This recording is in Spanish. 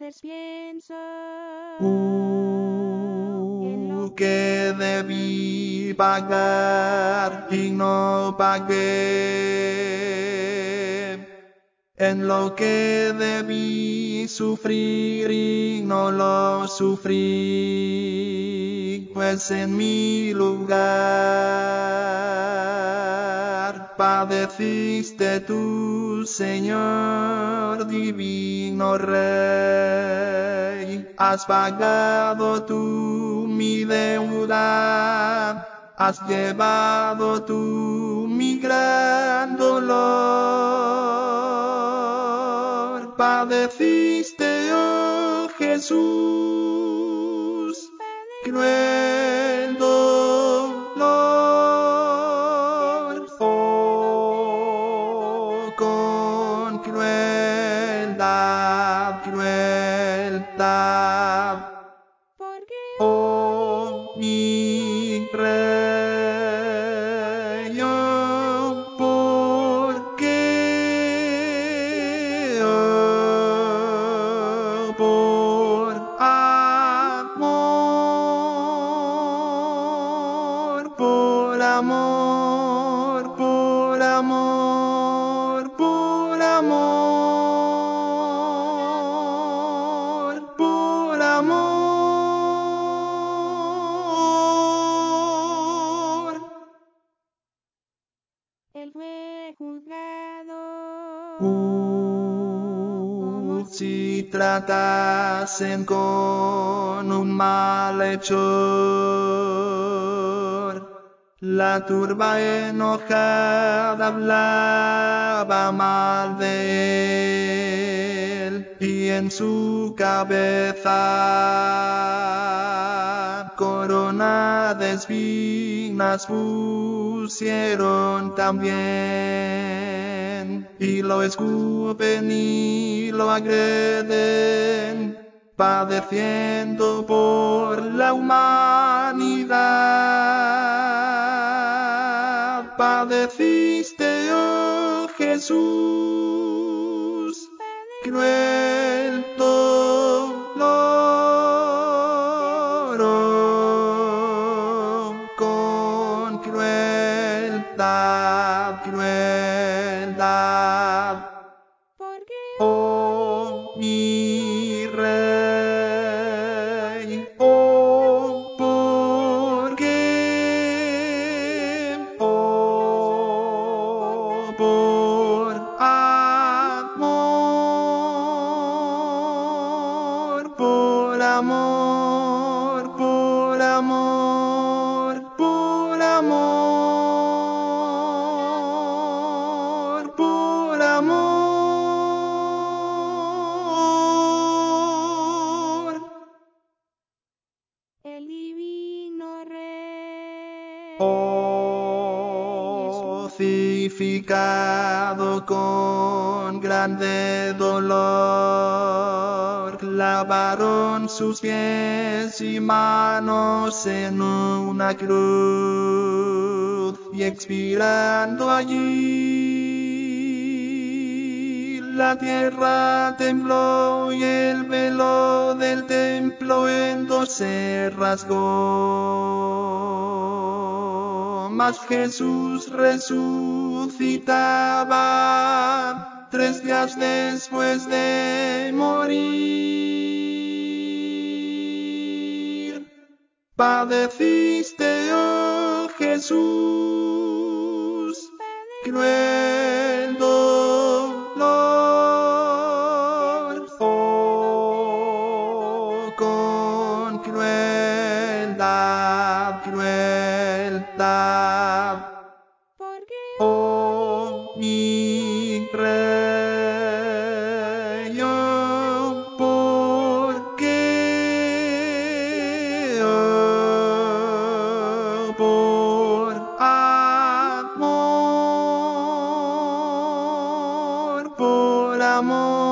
veces pienso en lo que debí pagar y no pagué, en lo que debí sufrir y no lo sufrí, pues en mi lugar padeciste tú, Señor divino Rey, has pagado tú mi deuda, has llevado tú mi gran dolor, padeciste, oh Jesús, Si tratasen con un malhechor, la turba enojada hablaba mal de él y en su cabeza corona de espinas pusieron también y lo escupen y lo agreden padeciendo por la humanidad. Padeciste oh Jesús cruel dolor con crueldad, crueldad. Crucificado con grande dolor, clavaron sus pies y manos en una cruz y expirando allí la tierra tembló y el velo del templo en dos se rasgó. Mas Jesús resucitaba tres días después de morir. Padeciste, oh Jesús, cruel verdad. Oh, mi rey, oh, porque oh, por amor, por amor.